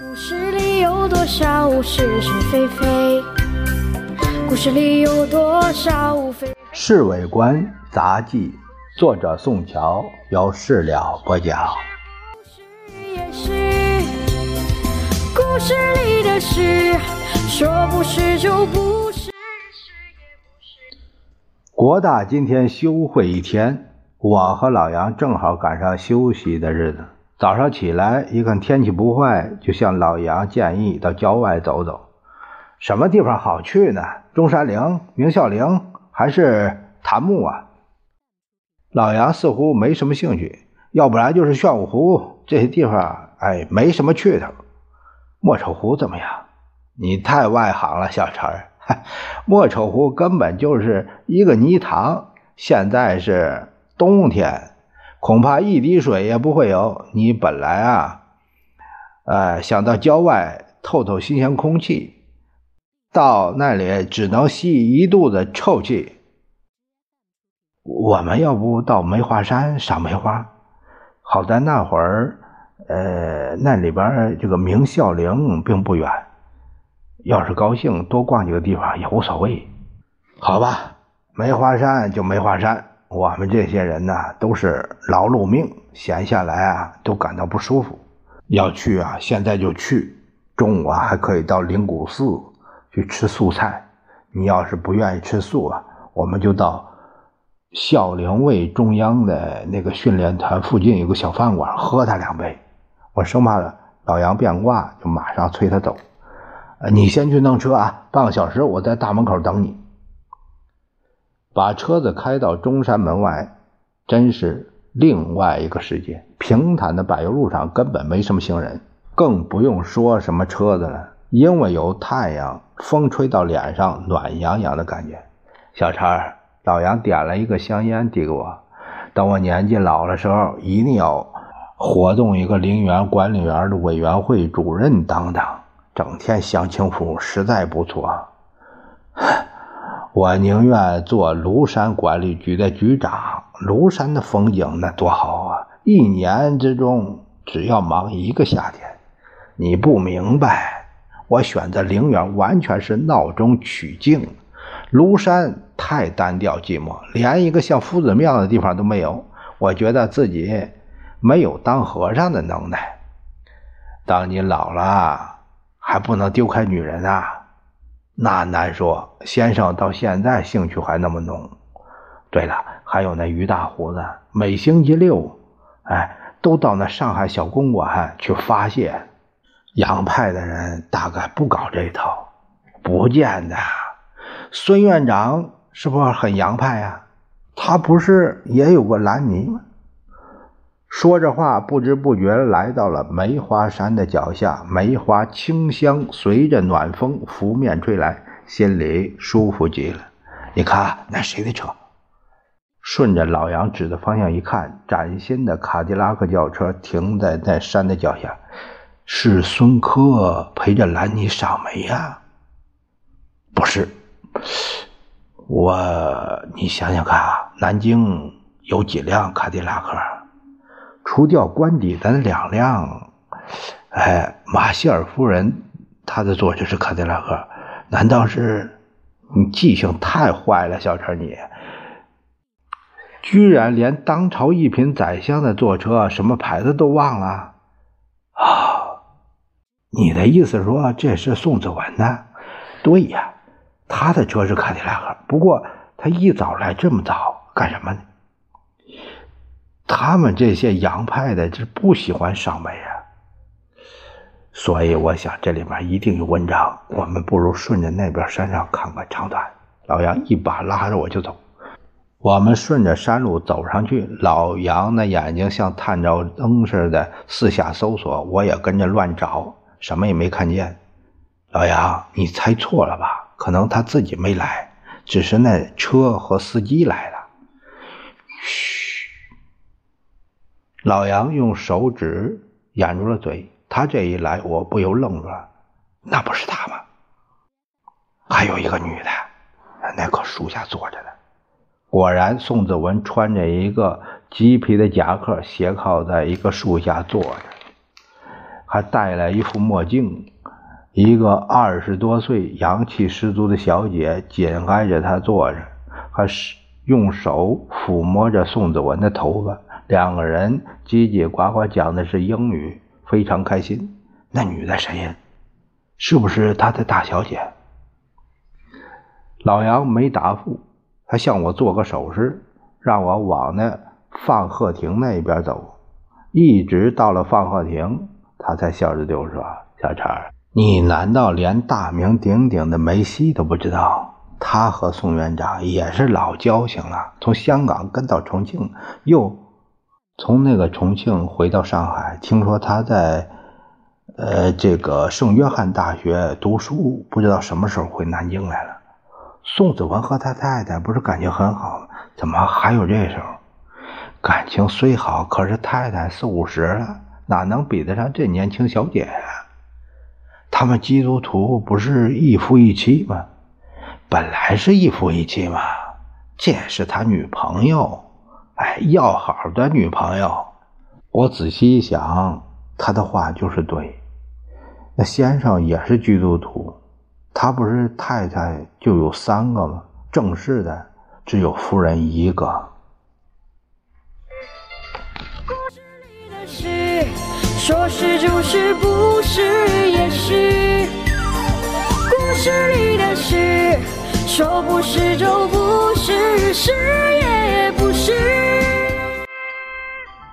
故事里有多少是是非非？故事里有多少非非？侍卫官杂记，作者宋乔，由事了播讲。故事也是故事里的事，说不是就不是。国大今天休会一天，我和老杨正好赶上休息的日子。早上起来一看天气不坏，就向老杨建议到郊外走走。什么地方好去呢？中山陵、明孝陵还是檀木啊？老杨似乎没什么兴趣，要不然就是玄武湖这些地方，哎，没什么趣头。莫愁湖怎么样？你太外行了，小陈儿。莫愁湖根本就是一个泥塘，现在是冬天。恐怕一滴水也不会有。你本来啊，呃，想到郊外透透新鲜空气，到那里只能吸一肚子臭气。我们要不到梅花山赏梅花？好在那会儿，呃，那里边这个明孝陵并不远，要是高兴多逛几个地方也无所谓。好吧，梅花山就梅花山。我们这些人呢，都是劳碌命，闲下来啊，都感到不舒服。要去啊，现在就去。中午啊，还可以到灵谷寺去吃素菜。你要是不愿意吃素啊，我们就到孝陵卫中央的那个训练团附近有个小饭馆，喝他两杯。我生怕老杨变卦，就马上催他走。呃，你先去弄车啊，半个小时我在大门口等你。把车子开到中山门外，真是另外一个世界。平坦的柏油路上根本没什么行人，更不用说什么车子了。因为有太阳，风吹到脸上，暖洋洋的感觉。小陈，老杨点了一个香烟递给我，等我年纪老的时候，一定要活动一个陵园管理员的委员会主任当当。整天享清福，实在不错。我宁愿做庐山管理局的局长。庐山的风景那多好啊！一年之中只要忙一个夏天。你不明白，我选择陵园完全是闹中取静。庐山太单调寂寞，连一个像夫子庙的地方都没有。我觉得自己没有当和尚的能耐。当你老了，还不能丢开女人啊！那难说，先生到现在兴趣还那么浓。对了，还有那于大胡子，每星期六，哎，都到那上海小公馆去发泄。洋派的人大概不搞这套，不见得。孙院长是不是很洋派呀？他不是也有个兰尼吗？说着话，不知不觉来到了梅花山的脚下，梅花清香随着暖风拂面吹来，心里舒服极了。你看，那谁的车？顺着老杨指的方向一看，崭新的卡迪拉克轿车停在那山的脚下，是孙科陪着兰妮赏梅呀？不是，我你想想看啊，南京有几辆卡迪拉克？除掉官邸的两辆，哎，马歇尔夫人她的座就是卡迪拉克，难道是你记性太坏了，小陈你，居然连当朝一品宰相的坐车什么牌子都忘了啊？你的意思说这是宋子文的？对呀，他的车是卡迪拉克，不过他一早来这么早干什么呢？他们这些洋派的是不喜欢赏梅啊，所以我想这里面一定有文章。我们不如顺着那边山上看看长短。老杨一把拉着我就走，我们顺着山路走上去。老杨那眼睛像探照灯似的四下搜索，我也跟着乱找，什么也没看见。老杨，你猜错了吧？可能他自己没来，只是那车和司机来了。嘘。老杨用手指掩住了嘴，他这一来，我不由愣住了。那不是他吗？还有一个女的，那棵树下坐着呢。果然，宋子文穿着一个麂皮的夹克，斜靠在一个树下坐着。还戴了一副墨镜。一个二十多岁、阳气十足的小姐紧挨着他坐着，还是用手抚摸着宋子文的头发。两个人叽叽呱呱讲的是英语，非常开心。那女的谁呀？是不是他的大小姐？老杨没答复，他向我做个手势，让我往那放鹤亭那边走。一直到了放鹤亭，他才笑着对我说：“小陈。”你难道连大名鼎鼎的梅西都不知道？他和宋院长也是老交情了，从香港跟到重庆，又从那个重庆回到上海。听说他在呃这个圣约翰大学读书，不知道什么时候回南京来了。宋子文和他太太不是感情很好吗？怎么还有这时候？感情虽好，可是太太四五十了，哪能比得上这年轻小姐呀？他们基督徒不是一夫一妻吗？本来是一夫一妻嘛。这是他女朋友，哎，要好的女朋友。我仔细一想，他的话就是对。那先生也是基督徒，他不是太太就有三个吗？正式的只有夫人一个。说是就是，不是也是。故事里的事，说不是就不是，是。是。